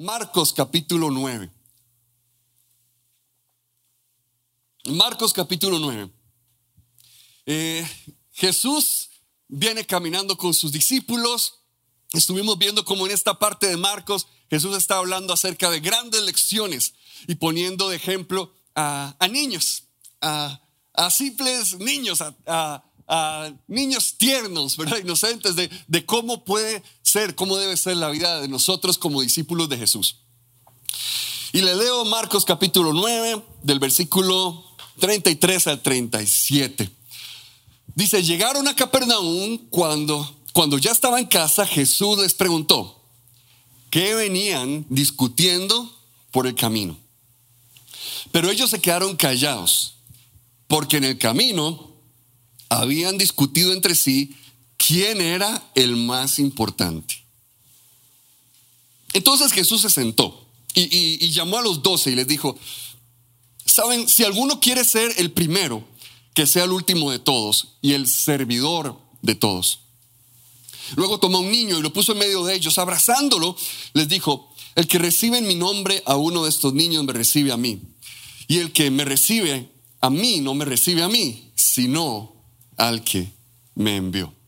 Marcos capítulo 9. Marcos capítulo 9. Eh, Jesús viene caminando con sus discípulos. Estuvimos viendo cómo en esta parte de Marcos Jesús está hablando acerca de grandes lecciones y poniendo de ejemplo a, niños, a, simples niños, a, niños tiernos, ¿verdad? Inocentes de, de cómo puede ser, cómo debe ser la vida de nosotros como discípulos de Jesús. Y le leo Marcos capítulo 9, del versículo 33 al 37. Dice, llegaron a Capernaum cuando, cuando ya estaba en casa, Jesús les preguntó, ¿qué venían discutiendo por el camino? Pero ellos se quedaron callados, porque en el camino habían discutido entre sí quién era el más importante. Entonces Jesús se sentó y, llamó a los doce y les dijo, Saben, si alguno quiere ser el primero, que sea el último de todos y el servidor de todos. Luego tomó un niño y lo puso en medio de ellos, abrazándolo, les dijo, el que recibe en mi nombre a uno de estos niños me recibe a mí. Y el que me recibe a mí no me recibe a mí, sino al que me envió.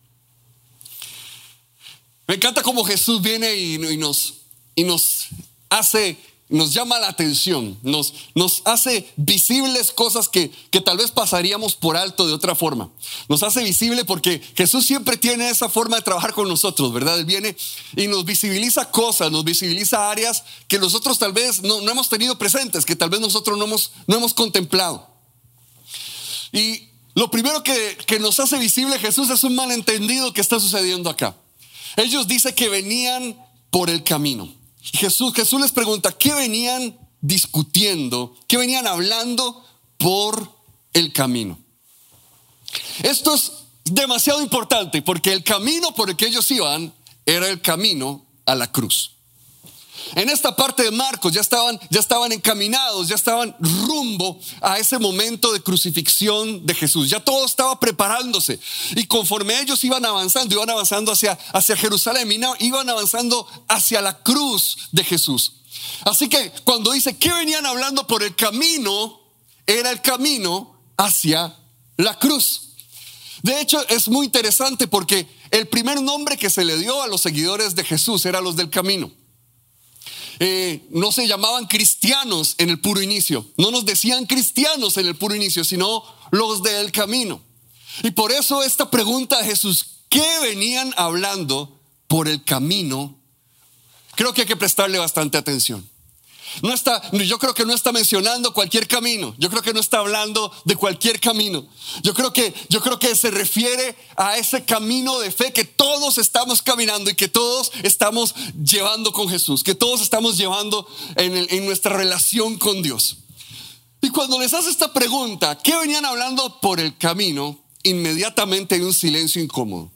Me encanta cómo Jesús viene y, nos, y nos hace nos llama la atención, nos, nos hace visibles cosas que, que, tal vez pasaríamos por alto de otra forma. Nos hace visible porque Jesús siempre tiene esa forma de trabajar con nosotros, ¿verdad? Él viene y nos visibiliza cosas, nos visibiliza áreas que nosotros tal vez no, hemos tenido presentes, que tal vez nosotros no hemos, no hemos contemplado. Y lo primero que, que nos hace visible Jesús es un malentendido que está sucediendo acá. Ellos dicen que venían por el camino. Jesús, Jesús les pregunta, ¿qué venían discutiendo? ¿Qué venían hablando por el camino? Esto es demasiado importante porque el camino por el que ellos iban era el camino a la cruz. En esta parte de Marcos ya estaban, ya estaban encaminados, ya estaban rumbo a ese momento de crucifixión de Jesús. Ya todo estaba preparándose. Y conforme ellos iban avanzando, iban avanzando hacia, hacia Jerusalén, iban avanzando hacia la cruz de Jesús. Así que cuando dice que venían hablando por el camino, era el camino hacia la cruz. De hecho, es muy interesante porque el primer nombre que se le dio a los seguidores de Jesús era los del camino. Eh, no se llamaban cristianos en el puro inicio, no nos decían cristianos en el puro inicio, sino los del camino. Y por eso esta pregunta a Jesús, ¿qué venían hablando por el camino? Creo que hay que prestarle bastante atención. No está, yo creo que no está mencionando cualquier camino. Yo creo que no está hablando de cualquier camino. Yo creo que, yo creo que se refiere a ese camino de fe que todos estamos caminando y que todos estamos llevando con Jesús, que todos estamos llevando en, en nuestra relación con Dios. Y cuando les hace esta pregunta, ¿qué venían hablando por el camino? Inmediatamente hay un silencio incómodo.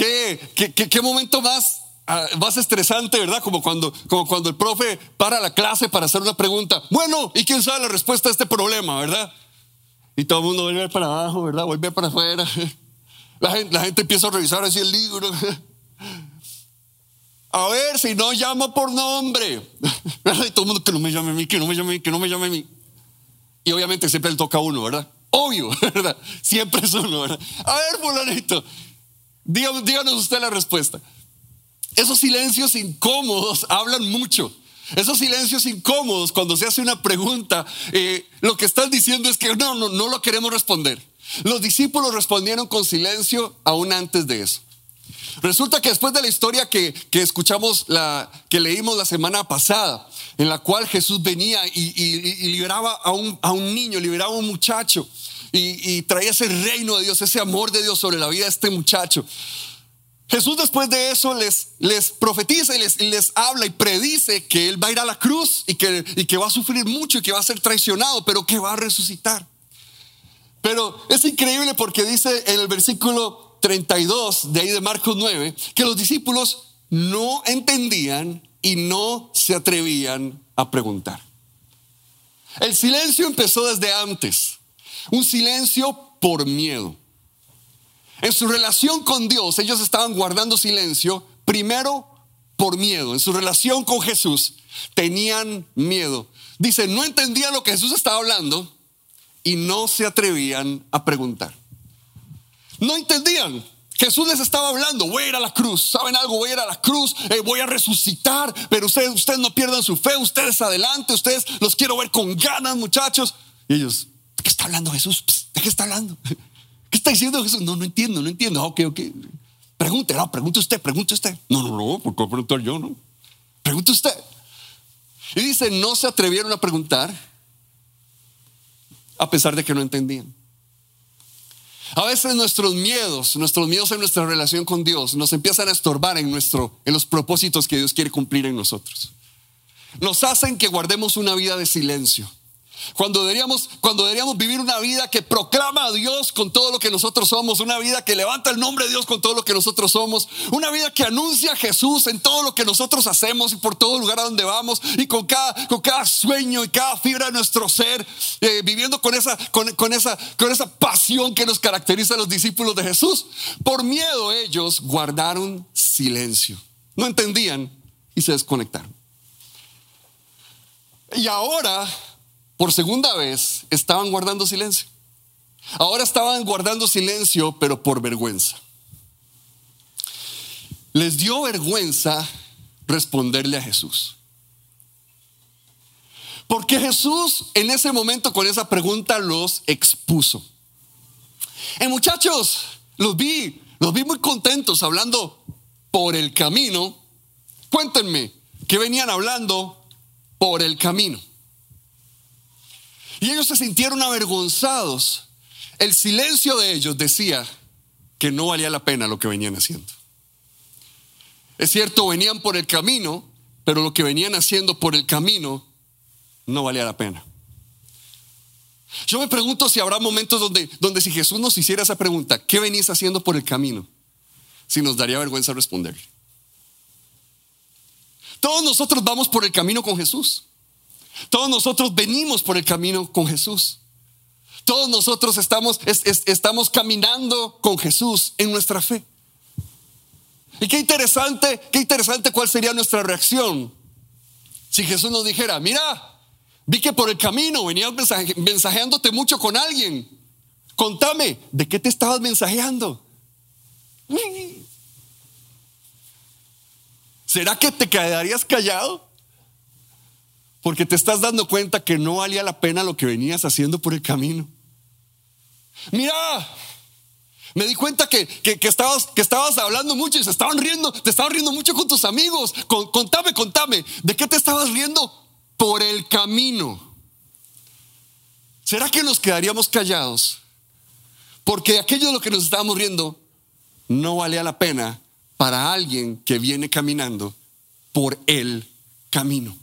¿Qué, qué, qué, momento más más estresante, ¿verdad? Como cuando, como cuando el profe para la clase para hacer una pregunta. Bueno, ¿y quién sabe la respuesta a este problema, verdad? Y todo el mundo vuelve para abajo, ¿verdad? Vuelve para afuera. La gente, la gente empieza a revisar así el libro. A ver si no llama por nombre. Y todo el mundo que no me llame a mí, que no me llame a mí, que no me llame a mí. Y obviamente siempre le toca a uno, ¿verdad? Obvio, ¿verdad? Siempre es uno, ¿verdad? A ver, fulanito, díganos usted la respuesta. Esos silencios incómodos hablan mucho. Esos silencios incómodos cuando se hace una pregunta, eh, lo que están diciendo es que no, no, no lo queremos responder. Los discípulos respondieron con silencio aún antes de eso. Resulta que después de la historia que, escuchamos, la, que leímos la semana pasada, en la cual Jesús venía y, liberaba a un, a un, niño, liberaba a un muchacho y traía ese reino de Dios, ese amor de Dios sobre la vida de este muchacho. Jesús después de eso les, les profetiza y les, les, habla y predice que Él va a ir a la cruz y que, y que va a sufrir mucho y que va a ser traicionado, pero que va a resucitar. Pero es increíble porque dice en el versículo 32 de ahí de Marcos 9 que los discípulos no entendían y no se atrevían a preguntar. El silencio empezó desde antes, un silencio por miedo. En su relación con Dios, ellos estaban guardando silencio, primero por miedo. En su relación con Jesús tenían miedo. Dice, no entendían lo que Jesús estaba hablando y no se atrevían a preguntar. No entendían. Jesús les estaba hablando, voy a ir a la cruz, ¿saben algo? Voy a ir a la cruz, eh, voy a resucitar, pero ustedes, ustedes no pierdan su fe, ustedes adelante, ustedes los quiero ver con ganas, muchachos. Y ellos, ¿de qué está hablando Jesús? ¿De qué está hablando? ¿Qué está diciendo Jesús? No, no entiendo, no entiendo. Ok, ok. Pregunte, no, pregunte usted, pregunte usted. No, no, no, ¿por qué preguntar yo? No. Pregunte usted. Y dice, no se atrevieron a preguntar a pesar de que no entendían. A veces nuestros miedos, nuestros miedos en nuestra relación con Dios nos empiezan a estorbar en, nuestro, en los propósitos que Dios quiere cumplir en nosotros. Nos hacen que guardemos una vida de silencio. Cuando deberíamos, cuando deberíamos vivir una vida que proclama a Dios con todo lo que nosotros somos, una vida que levanta el nombre de Dios con todo lo que nosotros somos, una vida que anuncia a Jesús en todo lo que nosotros hacemos y por todo lugar a donde vamos y con cada, sueño y cada fibra de nuestro ser, eh, viviendo con esa, con, esa, con esa pasión que nos caracteriza a los discípulos de Jesús. Por miedo ellos guardaron silencio, no entendían y se desconectaron. Y ahora por segunda vez estaban guardando silencio. Ahora estaban guardando silencio, pero por vergüenza. Les dio vergüenza responderle a Jesús. Porque Jesús en ese momento con esa pregunta los expuso. Y muchachos, los vi, los vi muy contentos hablando por el camino. Cuéntenme, ¿qué venían hablando por el camino? Y ellos se sintieron avergonzados. El silencio de ellos decía que no valía la pena lo que venían haciendo. Es cierto, venían por el camino, pero lo que venían haciendo por el camino no valía la pena. Yo me pregunto si habrá momentos donde, donde si Jesús nos hiciera esa pregunta, ¿qué venís haciendo por el camino? Si nos daría vergüenza responder. Todos nosotros vamos por el camino con Jesús. Todos nosotros venimos por el camino con Jesús. Todos nosotros estamos, estamos caminando con Jesús en nuestra fe. Y qué interesante, qué interesante cuál sería nuestra reacción si Jesús nos dijera, mira, vi que por el camino venías mensajeándote mucho con alguien. Contame, ¿de qué te estabas mensajeando? ¿Será que te quedarías callado? Porque te estás dando cuenta que no valía la pena lo que venías haciendo por el camino. Mira, me di cuenta que, estabas, que estabas hablando mucho y se estaban riendo, te estaban riendo mucho con tus amigos. contame, contame, ¿de qué te estabas riendo? Por el camino. ¿Será que nos quedaríamos callados? Porque aquello de lo que nos estábamos riendo no valía la pena para alguien que viene caminando por el camino.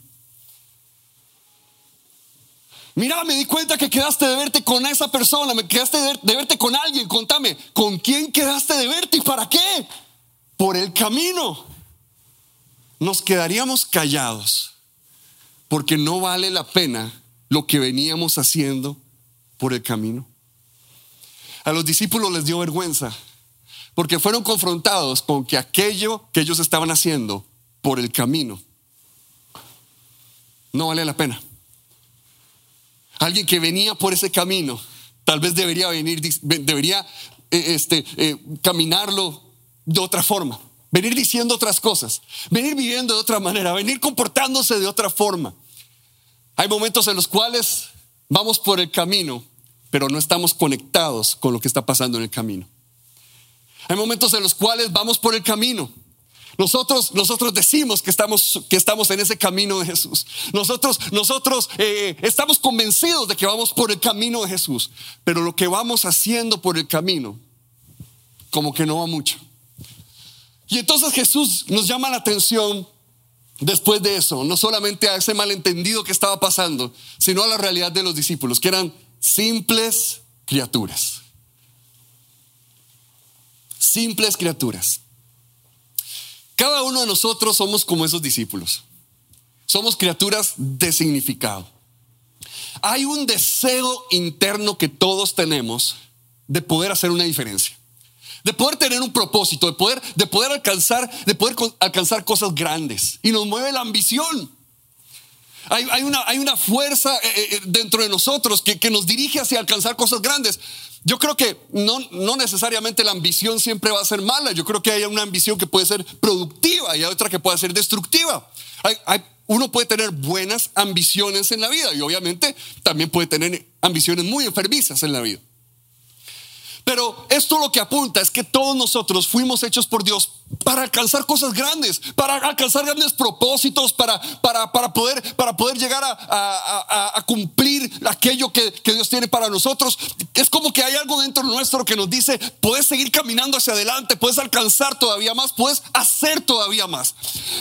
Mira, me di cuenta que quedaste de verte con esa persona, me quedaste de, verte con alguien. Contame, ¿con quién quedaste de verte y para qué? Por el camino. Nos quedaríamos callados porque no vale la pena lo que veníamos haciendo por el camino. A los discípulos les dio vergüenza porque fueron confrontados con que aquello que ellos estaban haciendo por el camino no vale la pena. Alguien que venía por ese camino, tal vez debería venir, debería eh, este, eh, caminarlo de otra forma, venir diciendo otras cosas, venir viviendo de otra manera, venir comportándose de otra forma. Hay momentos en los cuales vamos por el camino, pero no estamos conectados con lo que está pasando en el camino. Hay momentos en los cuales vamos por el camino, nosotros, nosotros decimos que estamos, que estamos en ese camino de Jesús. Nosotros, nosotros eh, estamos convencidos de que vamos por el camino de Jesús. Pero lo que vamos haciendo por el camino, como que no va mucho. Y entonces Jesús nos llama la atención después de eso, no solamente a ese malentendido que estaba pasando, sino a la realidad de los discípulos, que eran simples criaturas. Simples criaturas. Cada uno de nosotros somos como esos discípulos. Somos criaturas de significado. Hay un deseo interno que todos tenemos de poder hacer una diferencia de poder tener un propósito, de poder, de poder alcanzar, de poder alcanzar cosas grandes. Y nos mueve la ambición. Hay, una, hay una, fuerza eh, eh, dentro de nosotros que, que, nos dirige hacia alcanzar cosas grandes. Yo creo que no, no, necesariamente la ambición siempre va a ser mala. Yo creo que hay una ambición que puede ser productiva y otra que puede ser destructiva. Hay, uno puede tener buenas ambiciones en la vida y obviamente también puede tener ambiciones muy enfermizas en la vida. Pero esto lo que apunta es que todos nosotros fuimos hechos por Dios para alcanzar cosas grandes, para alcanzar grandes propósitos, para, para, para poder, para poder llegar a, cumplir aquello que, que, Dios tiene para nosotros. Es como que hay algo dentro nuestro que nos dice, puedes seguir caminando hacia adelante, puedes alcanzar todavía más, puedes hacer todavía más.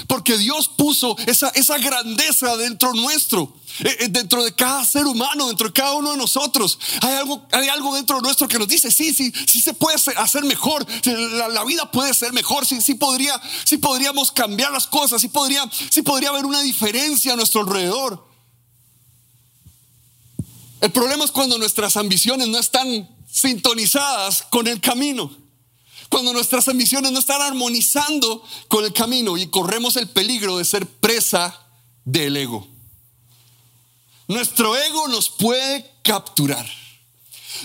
Porque Dios puso esa, esa grandeza dentro nuestro. Eh, eh, dentro de cada ser humano, dentro de cada uno de nosotros, hay algo, hay algo dentro nuestro que nos dice, sí, sí, sí se puede hacer mejor, la, vida puede ser mejor, sí, sí, podría, sí podríamos cambiar las cosas, sí podría, sí podría haber una diferencia a nuestro alrededor. El problema es cuando nuestras ambiciones no están sintonizadas con el camino. Cuando nuestras ambiciones no están armonizando con el camino y corremos el peligro de ser presa del ego. Nuestro ego nos puede capturar.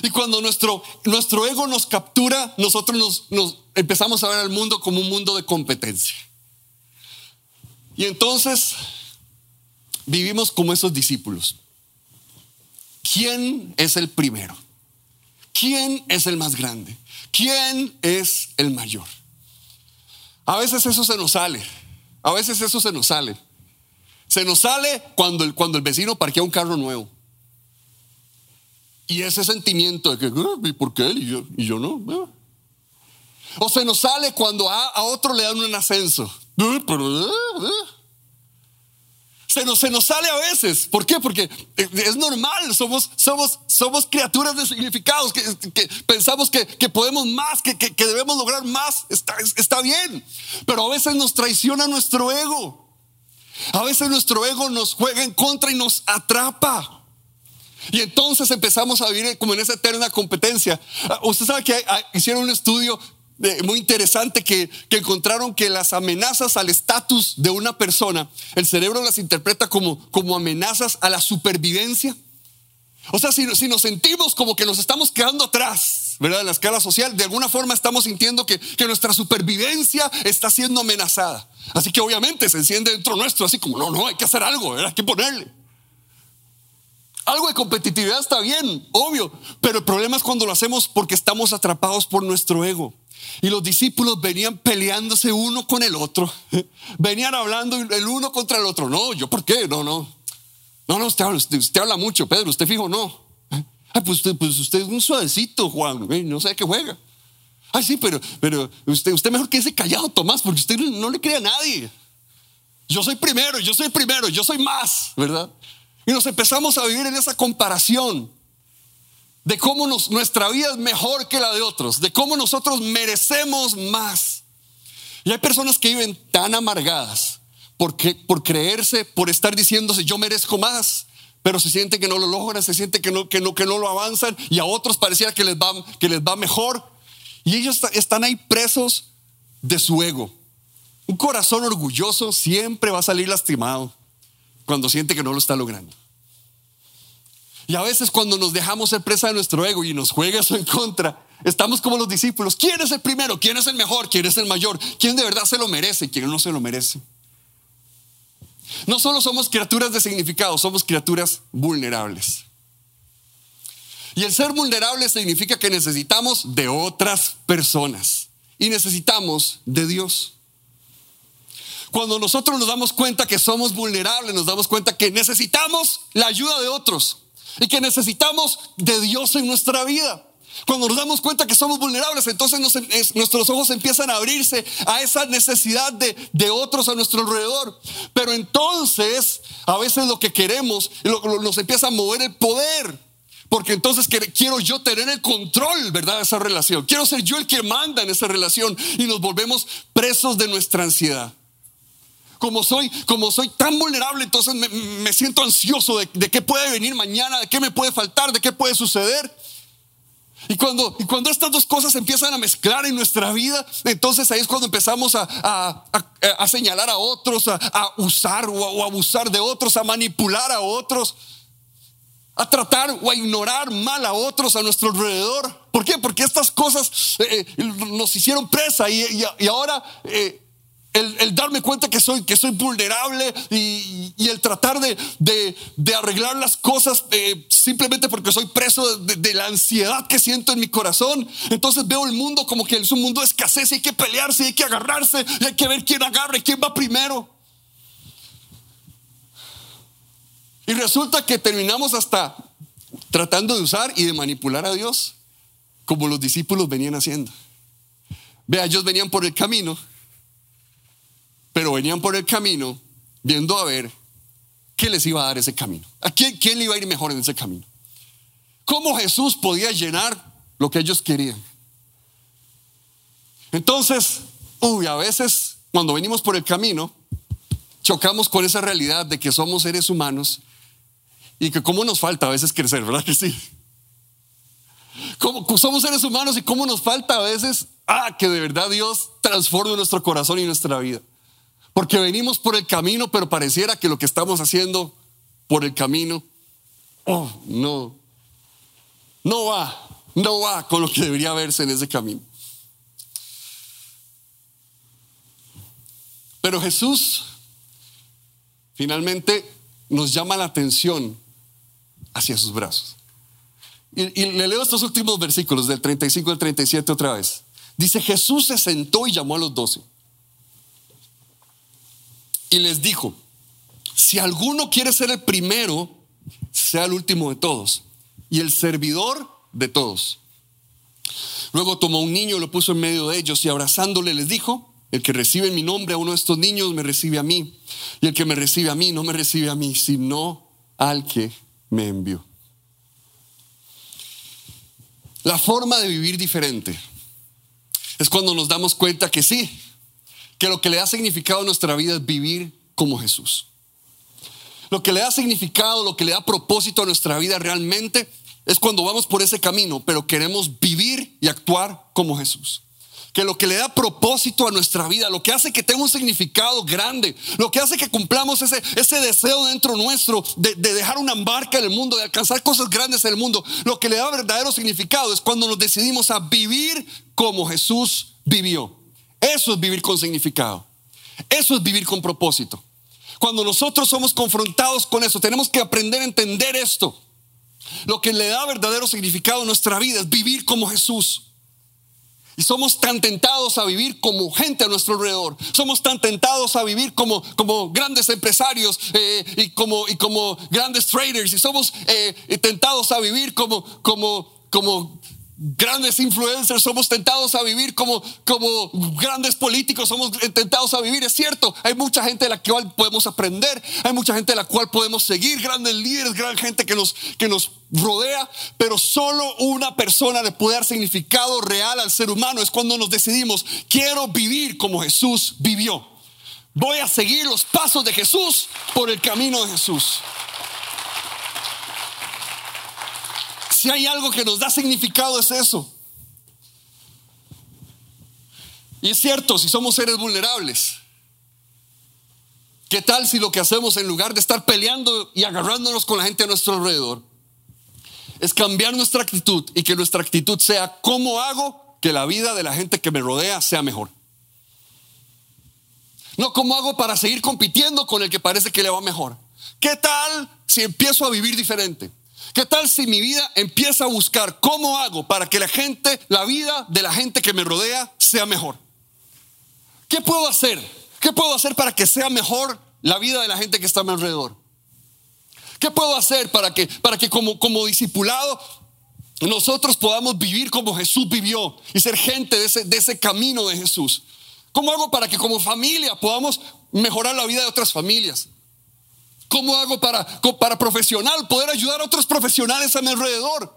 Y cuando nuestro, nuestro ego nos captura, nosotros nos, nos empezamos a ver al mundo como un mundo de competencia. Y entonces vivimos como esos discípulos. ¿Quién es el primero? ¿Quién es el más grande? ¿Quién es el mayor? A veces eso se nos sale. A veces eso se nos sale. Se nos sale cuando el, cuando el vecino parquea un carro nuevo. Y ese sentimiento de que, ah, ¿y por qué él y yo, y yo no? Ah". O se nos sale cuando a, otro le dan un ascenso. Ah, se nos, se nos sale a veces. ¿Por qué? Porque eh, es normal. Somos, somos, somos criaturas de significados. Que, pensamos que, podemos más, que, que, debemos lograr más. Está, está bien. Pero a veces nos traiciona nuestro ego. A veces nuestro ego nos juega en contra y nos atrapa. Y entonces empezamos a vivir como en esa eterna competencia. Ah, usted sabe que hicieron un estudio eh, muy interesante que, encontraron que las amenazas al estatus de una persona, el cerebro las interpreta como, como amenazas a la supervivencia. O sea, si, si, nos sentimos como que nos estamos quedando atrás, ¿verdad? En la escala social, de alguna forma estamos sintiendo que, que nuestra supervivencia está siendo amenazada. Así que obviamente se enciende dentro nuestro, así como, no, no, hay que hacer algo, hay que ponerle. Algo de competitividad está bien, obvio, pero el problema es cuando lo hacemos porque estamos atrapados por nuestro ego. Y los discípulos venían peleándose uno con el otro, venían hablando el uno contra el otro. No, yo, ¿por qué? No, no. No, no, usted usted, habla mucho, Pedro, usted fijo, no. Ay, pues usted, pues usted es un suavecito, Juan, no sé qué juega. Ay, sí, pero, pero usted, usted mejor que ese callado, Tomás, porque usted no le cree a nadie. Yo soy primero, yo soy primero, yo soy más, ¿verdad? Y nos empezamos a vivir en esa comparación de cómo nuestra vida es mejor que la de otros, de cómo nosotros merecemos más. Y hay personas que viven tan amargadas porque, por creerse, por estar diciéndose yo merezco más, pero se siente que no lo logran, se siente que no, que no, que no lo avanzan y a otros pareciera que les va, que les va mejor. Y ellos están ahí presos de su ego. Un corazón orgulloso siempre va a salir lastimado cuando siente que no lo está logrando. Y a veces cuando nos dejamos ser presa de nuestro ego y nos juega eso en contra, estamos como los discípulos. ¿Quién es el primero? ¿Quién es el mejor? ¿Quién es el mayor? ¿Quién de verdad se lo merece? ¿Quién no se lo merece? No solo somos criaturas de significado, somos criaturas vulnerables. Y el ser vulnerable significa que necesitamos de otras personas y necesitamos de Dios. Cuando nosotros nos damos cuenta que somos vulnerables, nos damos cuenta que necesitamos la ayuda de otros y que necesitamos de Dios en nuestra vida. Cuando nos damos cuenta que somos vulnerables, entonces nuestros ojos empiezan a abrirse a esa necesidad de, de, otros a nuestro alrededor. Pero entonces, a veces lo que queremos nos empieza a mover el poder. Porque entonces quiero yo tener el control, ¿verdad? De esa relación. Quiero ser yo el que manda en esa relación y nos volvemos presos de nuestra ansiedad. Como soy, como soy tan vulnerable, entonces me, siento ansioso de, de qué puede venir mañana, de qué me puede faltar, de qué puede suceder. Y cuando, y cuando estas dos cosas empiezan a mezclar en nuestra vida, entonces ahí es cuando empezamos a, señalar a otros, a, usar o, abusar de otros, a manipular a otros, a tratar o a ignorar mal a otros a nuestro alrededor. ¿Por qué? Porque estas cosas eh, eh, nos hicieron presa y, ahora eh, el, darme cuenta que soy, que soy vulnerable y, el tratar de, arreglar las cosas eh, simplemente porque soy preso de, la ansiedad que siento en mi corazón. Entonces veo el mundo como que es un mundo de escasez y hay que pelearse, y hay que agarrarse, y hay que ver quién agarra y quién va primero. Y resulta que terminamos hasta tratando de usar y de manipular a Dios como los discípulos venían haciendo. Vea, ellos venían por el camino pero venían por el camino viendo a ver qué les iba a dar ese camino. ¿A quién, quién le iba a ir mejor en ese camino? ¿Cómo Jesús podía llenar lo que ellos querían? Entonces, uy, a veces cuando venimos por el camino, chocamos con esa realidad de que somos seres humanos y que cómo nos falta a veces crecer, ¿verdad que sí? Como, somos seres humanos y cómo nos falta a veces, ah, que de verdad Dios transforme nuestro corazón y nuestra vida. Porque venimos por el camino, pero pareciera que lo que estamos haciendo por el camino, oh, no, no va, no va con lo que debería verse en ese camino. Pero Jesús finalmente nos llama la atención hacia sus brazos. Y, le leo estos últimos versículos del 35 al 37 otra vez. Dice, Jesús se sentó y llamó a los doce y les dijo, si alguno quiere ser el primero, sea el último de todos y el servidor de todos. Luego tomó un niño, lo puso en medio de ellos y abrazándole les dijo, el que recibe mi nombre a uno de estos niños me recibe a mí. Y el que me recibe a mí no me recibe a mí, sino al que me envió. La forma de vivir diferente es cuando nos damos cuenta que sí, que lo que le da significado a nuestra vida es vivir como Jesús. Lo que le da significado, lo que le da propósito a nuestra vida realmente es cuando vamos por ese camino, pero queremos vivir y actuar como Jesús. Que lo que le da propósito a nuestra vida, lo que hace que tenga un significado grande, lo que hace que cumplamos ese, ese deseo dentro nuestro de, de dejar una marca en el mundo, de alcanzar cosas grandes en el mundo, lo que le da verdadero significado es cuando nos decidimos a vivir como Jesús vivió. Eso es vivir con significado. Eso es vivir con propósito. Cuando nosotros somos confrontados con eso, tenemos que aprender a entender esto. Lo que le da verdadero significado a nuestra vida es vivir como Jesús. Y somos tan tentados a vivir como gente a nuestro alrededor. Somos tan tentados a vivir como, como grandes empresarios eh, y, como, y como grandes traders. Y somos eh, tentados a vivir como, como, como grandes influencers, somos tentados a vivir como, como grandes políticos, somos tentados a vivir, es cierto, hay mucha gente de la cual podemos aprender, hay mucha gente de la cual podemos seguir, grandes líderes, gran gente que nos, que nos rodea, pero solo una persona le puede dar significado real al ser humano, es cuando nos decidimos, quiero vivir como Jesús vivió, voy a seguir los pasos de Jesús por el camino de Jesús. Si hay algo que nos da significado es eso. Y es cierto, si somos seres vulnerables, ¿qué tal si lo que hacemos en lugar de estar peleando y agarrándonos con la gente a nuestro alrededor, es cambiar nuestra actitud y que nuestra actitud sea cómo hago que la vida de la gente que me rodea sea mejor? No, ¿cómo hago para seguir compitiendo con el que parece que le va mejor? ¿Qué tal si empiezo a vivir diferente? ¿Qué tal si mi vida empieza a buscar cómo hago para que la gente, la vida de la gente que me rodea sea mejor? ¿Qué puedo hacer? ¿Qué puedo hacer para que sea mejor la vida de la gente que está a mi alrededor? ¿Qué puedo hacer para que, para que como, discipulado nosotros podamos vivir como Jesús vivió y ser gente de ese, de ese camino de Jesús? ¿Cómo hago para que como familia podamos mejorar la vida de otras familias? ¿Cómo hago para, para profesional poder ayudar a otros profesionales a mi alrededor?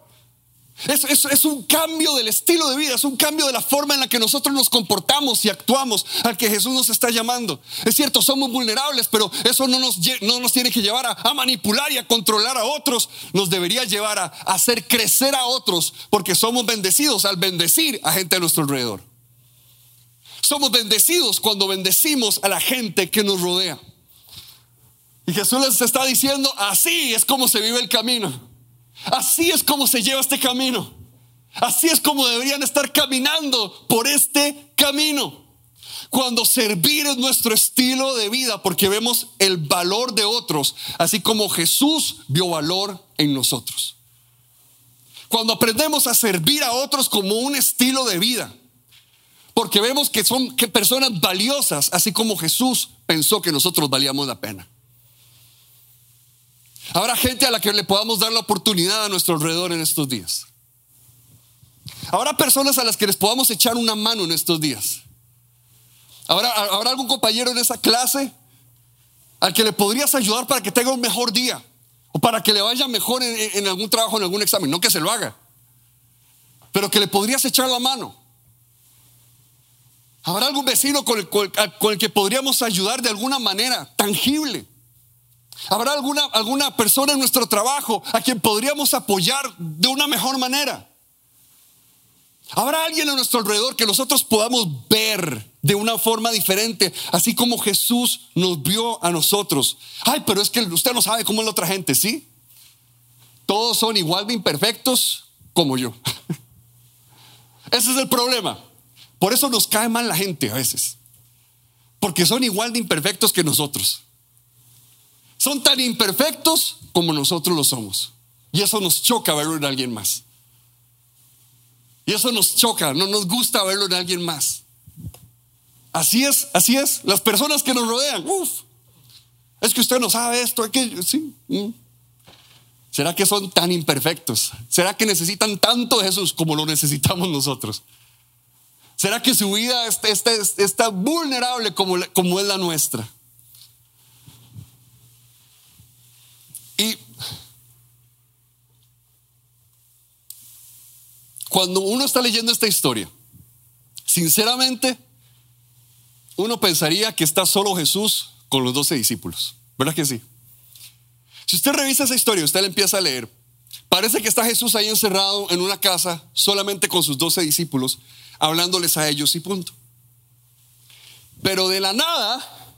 Es, es, un cambio del estilo de vida, es un cambio de la forma en la que nosotros nos comportamos y actuamos al que Jesús nos está llamando. Es cierto, somos vulnerables, pero eso no nos, no nos tiene que llevar a, manipular y a controlar a otros. Nos debería llevar a, a hacer crecer a otros porque somos bendecidos al bendecir a gente a nuestro alrededor. Somos bendecidos cuando bendecimos a la gente que nos rodea. Y Jesús les está diciendo, así es como se vive el camino. Así es como se lleva este camino. Así es como deberían estar caminando por este camino. Cuando servir es nuestro estilo de vida, porque vemos el valor de otros, así como Jesús vio valor en nosotros. Cuando aprendemos a servir a otros como un estilo de vida, porque vemos que son personas valiosas, así como Jesús pensó que nosotros valíamos la pena. Habrá gente a la que le podamos dar la oportunidad a nuestro alrededor en estos días. Habrá personas a las que les podamos echar una mano en estos días. ¿Habrá, habrá algún compañero en esa clase al que le podrías ayudar para que tenga un mejor día o para que le vaya mejor en, algún trabajo, en algún examen. No que se lo haga, pero que le podrías echar la mano. ¿Habrá algún vecino con el que podríamos ayudar de alguna manera tangible? ¿Habrá alguna, alguna persona en nuestro trabajo a quien podríamos apoyar de una mejor manera? ¿Habrá alguien a nuestro alrededor que nosotros podamos ver de una forma diferente, así como Jesús nos vio a nosotros? Ay, pero es que usted no sabe cómo es la otra gente, ¿sí? Todos son igual de imperfectos como yo. Ese es el problema. Por eso nos cae mal la gente a veces. Porque son igual de imperfectos que nosotros. Son tan imperfectos como nosotros lo somos. Y eso nos choca verlo en alguien más. Y eso nos choca, no nos gusta verlo en alguien más. Así es, así es. Las personas que nos rodean, uff, es que usted no sabe esto, aquello, sí. Mm. ¿Será que son tan imperfectos? ¿Será que necesitan tanto de Jesús como lo necesitamos nosotros? ¿Será que su vida está, está, está vulnerable como, como es la nuestra? Cuando uno está leyendo esta historia, sinceramente, uno pensaría que está solo Jesús con los doce discípulos. ¿Verdad que sí? Si usted revisa esa historia, usted la empieza a leer, parece que está Jesús ahí encerrado en una casa solamente con sus doce discípulos, hablándoles a ellos y punto. Pero de la nada,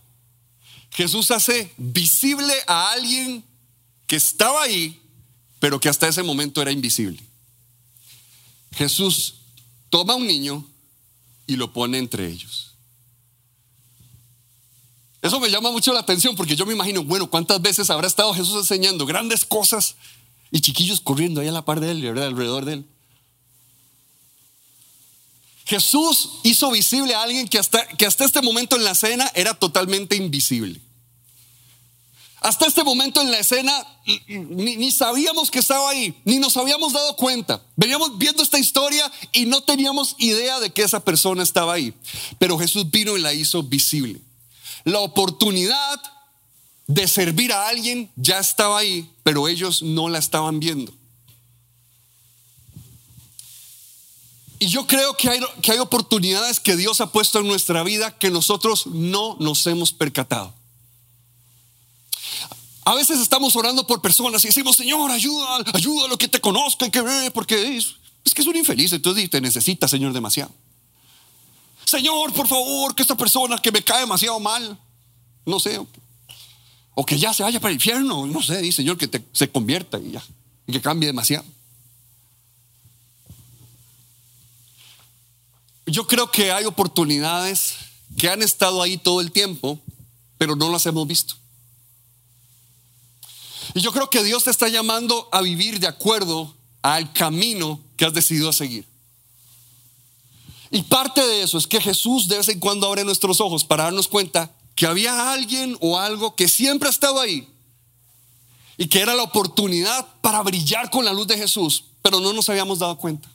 Jesús hace visible a alguien que estaba ahí, pero que hasta ese momento era invisible. Jesús toma a un niño y lo pone entre ellos. Eso me llama mucho la atención porque yo me imagino, bueno, ¿cuántas veces habrá estado Jesús enseñando grandes cosas y chiquillos corriendo ahí a la par de él, alrededor de él? Jesús hizo visible a alguien que hasta, que hasta este momento en la cena era totalmente invisible. Hasta este momento en la escena ni, sabíamos que estaba ahí, ni nos habíamos dado cuenta. Veníamos viendo esta historia y no teníamos idea de que esa persona estaba ahí. Pero Jesús vino y la hizo visible. La oportunidad de servir a alguien ya estaba ahí, pero ellos no la estaban viendo. Y yo creo que hay, que hay oportunidades que Dios ha puesto en nuestra vida que nosotros no nos hemos percatado. A veces estamos orando por personas y decimos, Señor, ayuda, ayuda a lo que te conozcan, que porque es, es que es un infeliz, entonces te necesita, Señor, demasiado. Señor, por favor, que esta persona que me cae demasiado mal, no sé, o que ya se vaya para el infierno, no sé, dice Señor, que se convierta y ya, y que cambie demasiado. Yo creo que hay oportunidades que han estado ahí todo el tiempo, pero no las hemos visto. Y yo creo que Dios te está llamando a vivir de acuerdo al camino que has decidido seguir. Y parte de eso es que Jesús de vez en cuando abre nuestros ojos para darnos cuenta que había alguien o algo que siempre ha estado ahí y que era la oportunidad para brillar con la luz de Jesús, pero no nos habíamos dado cuenta.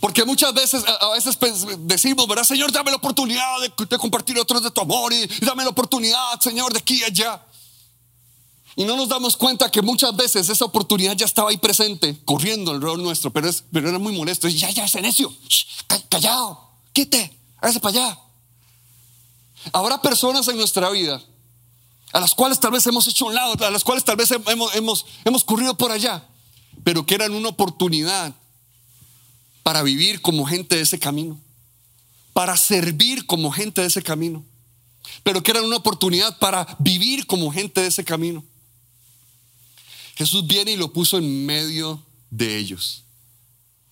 Porque muchas veces, a veces decimos, ¿verdad? Señor, dame la oportunidad de, compartir otros de tu amor y, dame la oportunidad, Señor, de aquí y allá. Y no nos damos cuenta que muchas veces esa oportunidad ya estaba ahí presente, corriendo alrededor nuestro, pero, es, pero era muy molesto. ya, ya, ese necio, callado, quite, hágase para allá. Habrá personas en nuestra vida a las cuales tal vez hemos hecho un lado, a las cuales tal vez hemos, hemos, hemos corrido por allá, pero que eran una oportunidad para vivir como gente de ese camino, para servir como gente de ese camino, pero que eran una oportunidad para vivir como gente de ese camino. Jesús viene y lo puso en medio de ellos.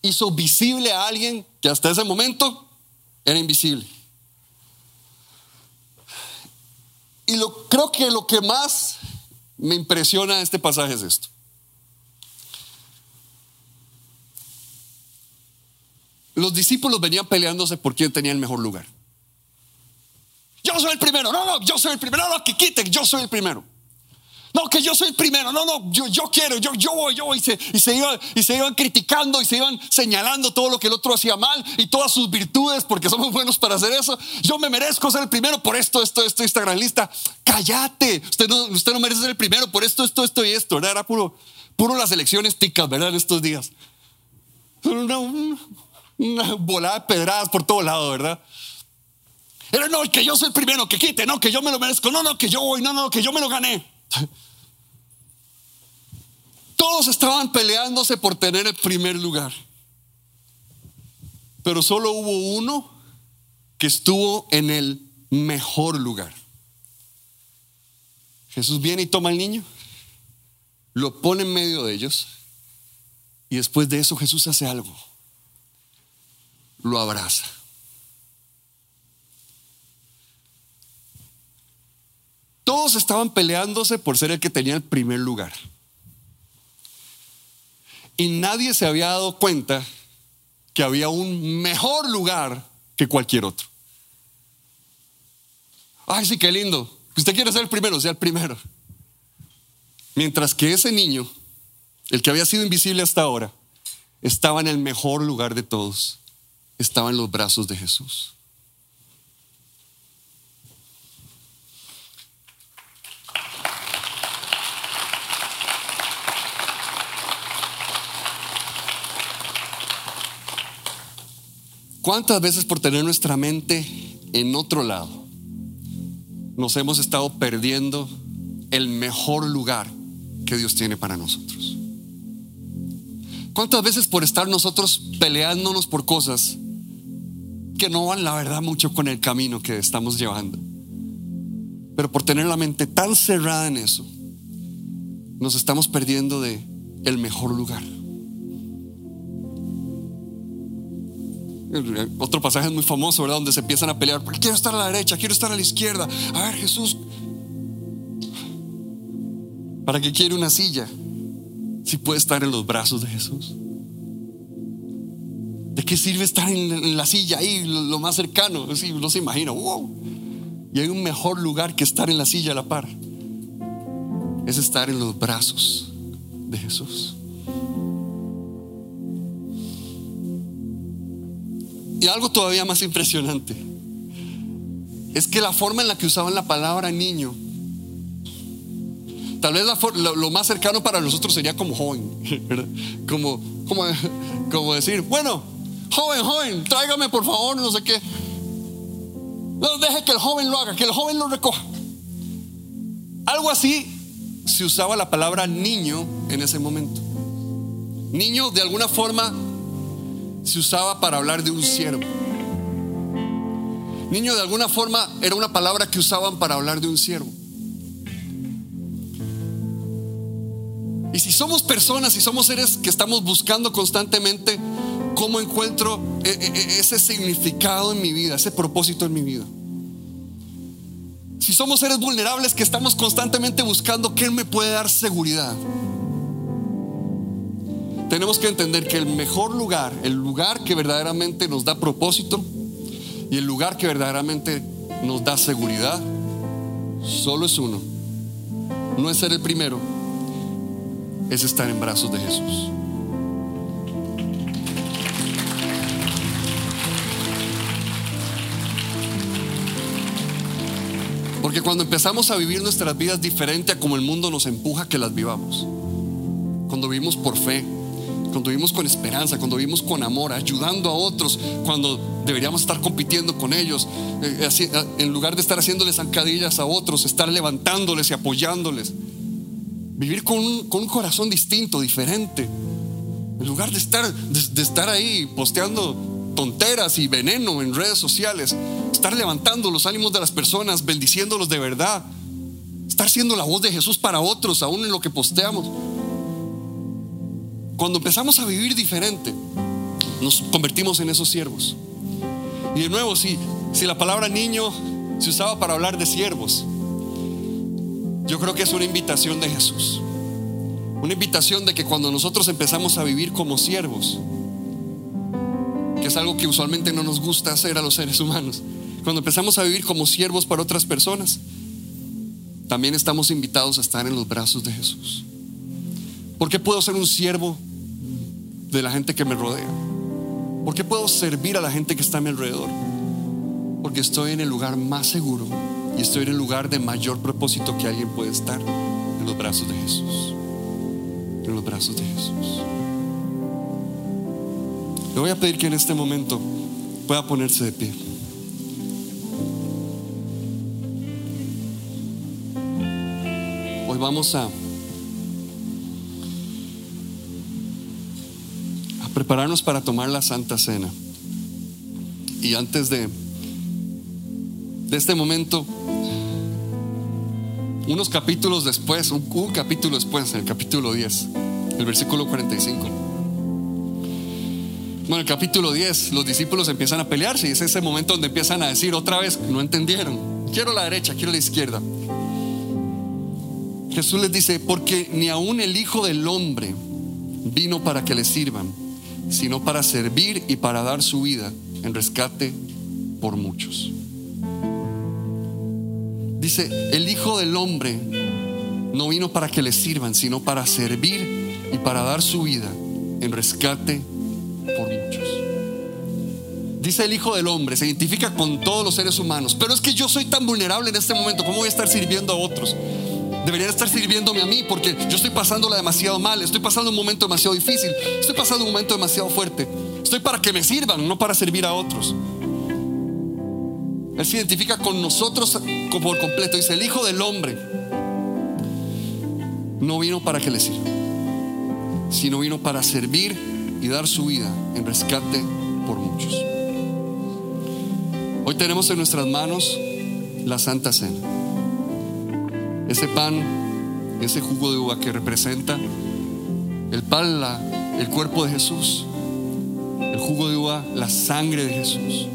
Hizo visible a alguien que hasta ese momento era invisible. Y lo, creo que lo que más me impresiona de este pasaje es esto. Los discípulos venían peleándose por quién tenía el mejor lugar. Yo soy el primero, no, no, yo soy el primero, no, no, que quiten, yo soy el primero. No, que yo soy el primero. No, no, yo, quiero, yo, yo voy, yo voy. Y se, y, se iban, y se iban criticando y se iban señalando todo lo que el otro hacía mal y todas sus virtudes, porque somos buenos para hacer eso. Yo me merezco ser el primero por esto, esto, esto, esta gran lista. Cállate. Usted no, usted no merece ser el primero por esto, esto, esto y esto. Era puro, puro las elecciones ticas, ¿verdad? En estos días. Una, una volada de pedradas por todo lado, ¿verdad? Era no, que yo soy el primero, que quite, no, que yo me lo merezco, no, no, que yo voy, no, no, que yo me lo gané. Todos estaban peleándose por tener el primer lugar. Pero solo hubo uno que estuvo en el mejor lugar. Jesús viene y toma al niño, lo pone en medio de ellos y después de eso Jesús hace algo. Lo abraza. Todos estaban peleándose por ser el que tenía el primer lugar. Y nadie se había dado cuenta que había un mejor lugar que cualquier otro. Ay, sí, qué lindo. Usted quiere ser el primero, sea el primero. Mientras que ese niño, el que había sido invisible hasta ahora, estaba en el mejor lugar de todos. Estaba en los brazos de Jesús. ¿Cuántas veces por tener nuestra mente en otro lado nos hemos estado perdiendo el mejor lugar que Dios tiene para nosotros? ¿Cuántas veces por estar nosotros peleándonos por cosas no van la verdad mucho con el camino que estamos llevando? Pero por tener la mente tan cerrada en eso, nos estamos perdiendo de el mejor lugar. Otro pasaje muy famoso, ¿verdad? Donde se empiezan a pelear. Quiero estar a la derecha, quiero estar a la izquierda. A ver, Jesús, ¿para qué quiere una silla? Si puede estar en los brazos de Jesús. ¿De qué sirve estar en la silla ahí, lo más cercano? Sí, no se imagina. Wow. Y hay un mejor lugar que estar en la silla a la par. Es estar en los brazos de Jesús. Y algo todavía más impresionante es que la forma en la que usaban la palabra niño, tal vez lo, más cercano para nosotros sería como joven, Como, como, como decir, bueno, joven, joven, tráigame por favor, no sé qué. No deje que el joven lo haga, que el joven lo recoja. Algo así se usaba la palabra niño en ese momento. Niño de alguna forma se usaba para hablar de un siervo. Niño de alguna forma era una palabra que usaban para hablar de un siervo. Y si somos personas, si somos seres que estamos buscando constantemente cómo encuentro e, e, e, ese significado en mi vida, ese propósito en mi vida. Si somos seres vulnerables que estamos constantemente buscando qué me puede dar seguridad tenemos que entender que el mejor lugar, el lugar que verdaderamente nos da propósito y el lugar que verdaderamente nos da seguridad, solo es uno. No es ser el primero, es estar en brazos de Jesús. Porque cuando empezamos a vivir nuestras vidas diferente a como el mundo nos empuja que las vivamos, cuando vivimos por fe, cuando vivimos con esperanza, cuando vivimos con amor, ayudando a otros, cuando deberíamos estar compitiendo con ellos, eh, eh, en lugar de estar haciéndoles zancadillas a otros, estar levantándoles y apoyándoles. Vivir con un, corazón distinto, diferente. En lugar de estar, de estar ahí posteando tonteras y veneno en redes sociales, estar levantando los ánimos de las personas, bendiciéndolos de verdad, estar siendo la voz de Jesús para otros, aún en lo que posteamos. Cuando empezamos a vivir diferente, nos convertimos en esos siervos. Y de nuevo, si, si la palabra niño se usaba para hablar de siervos, yo creo que es una invitación de Jesús. Una invitación de que cuando nosotros empezamos a vivir como siervos, que es algo que usualmente no nos gusta hacer a los seres humanos, cuando empezamos a vivir como siervos para otras personas, también estamos invitados a estar en los brazos de Jesús. ¿Por qué puedo ser un siervo de la gente que me rodea? ¿Por qué puedo servir a la gente que está a mi alrededor? Porque estoy en el lugar más seguro y estoy en el lugar de mayor propósito que alguien puede estar, en los brazos de Jesús. En los brazos de Jesús. Le voy a pedir que en este momento pueda ponerse de pie. Vamos a prepararnos para tomar la Santa Cena. Y antes de, de este momento, unos capítulos después, un, capítulo después, en el capítulo 10, el versículo 45. Bueno, el capítulo 10, los discípulos empiezan a pelearse y es ese momento donde empiezan a decir otra vez, no entendieron, quiero la derecha, quiero la izquierda. Jesús les dice, porque ni aun el Hijo del Hombre vino para que le sirvan, sino para servir y para dar su vida en rescate por muchos. Dice, el Hijo del Hombre no vino para que le sirvan, sino para servir y para dar su vida en rescate por muchos. Dice el Hijo del Hombre, se identifica con todos los seres humanos, pero es que yo soy tan vulnerable en este momento, ¿cómo voy a estar sirviendo a otros? Deberían estar sirviéndome a mí porque yo estoy pasándola demasiado mal, estoy pasando un momento demasiado difícil, estoy pasando un momento demasiado fuerte. Estoy para que me sirvan, no para servir a otros. Él se identifica con nosotros por completo. Dice, el Hijo del Hombre no vino para que le sirva, sino vino para servir y dar su vida en rescate por muchos. Hoy tenemos en nuestras manos la Santa Cena. Ese pan, ese jugo de uva que representa el pan, el cuerpo de Jesús, el jugo de uva, la sangre de Jesús.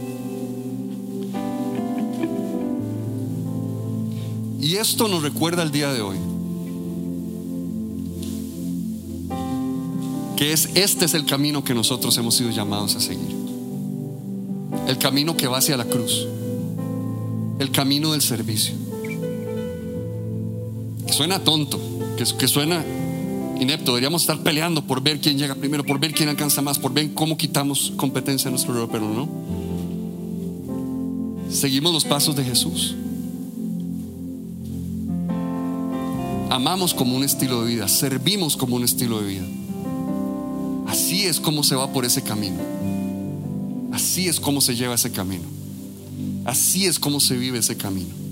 Y esto nos recuerda el día de hoy. Que es este es el camino que nosotros hemos sido llamados a seguir. El camino que va hacia la cruz. El camino del servicio suena tonto, que, suena inepto. Deberíamos estar peleando por ver quién llega primero, por ver quién alcanza más, por ver cómo quitamos competencia a nuestro pero no. Seguimos los pasos de Jesús. Amamos como un estilo de vida, servimos como un estilo de vida. Así es como se va por ese camino. Así es como se lleva ese camino. Así es como se vive ese camino.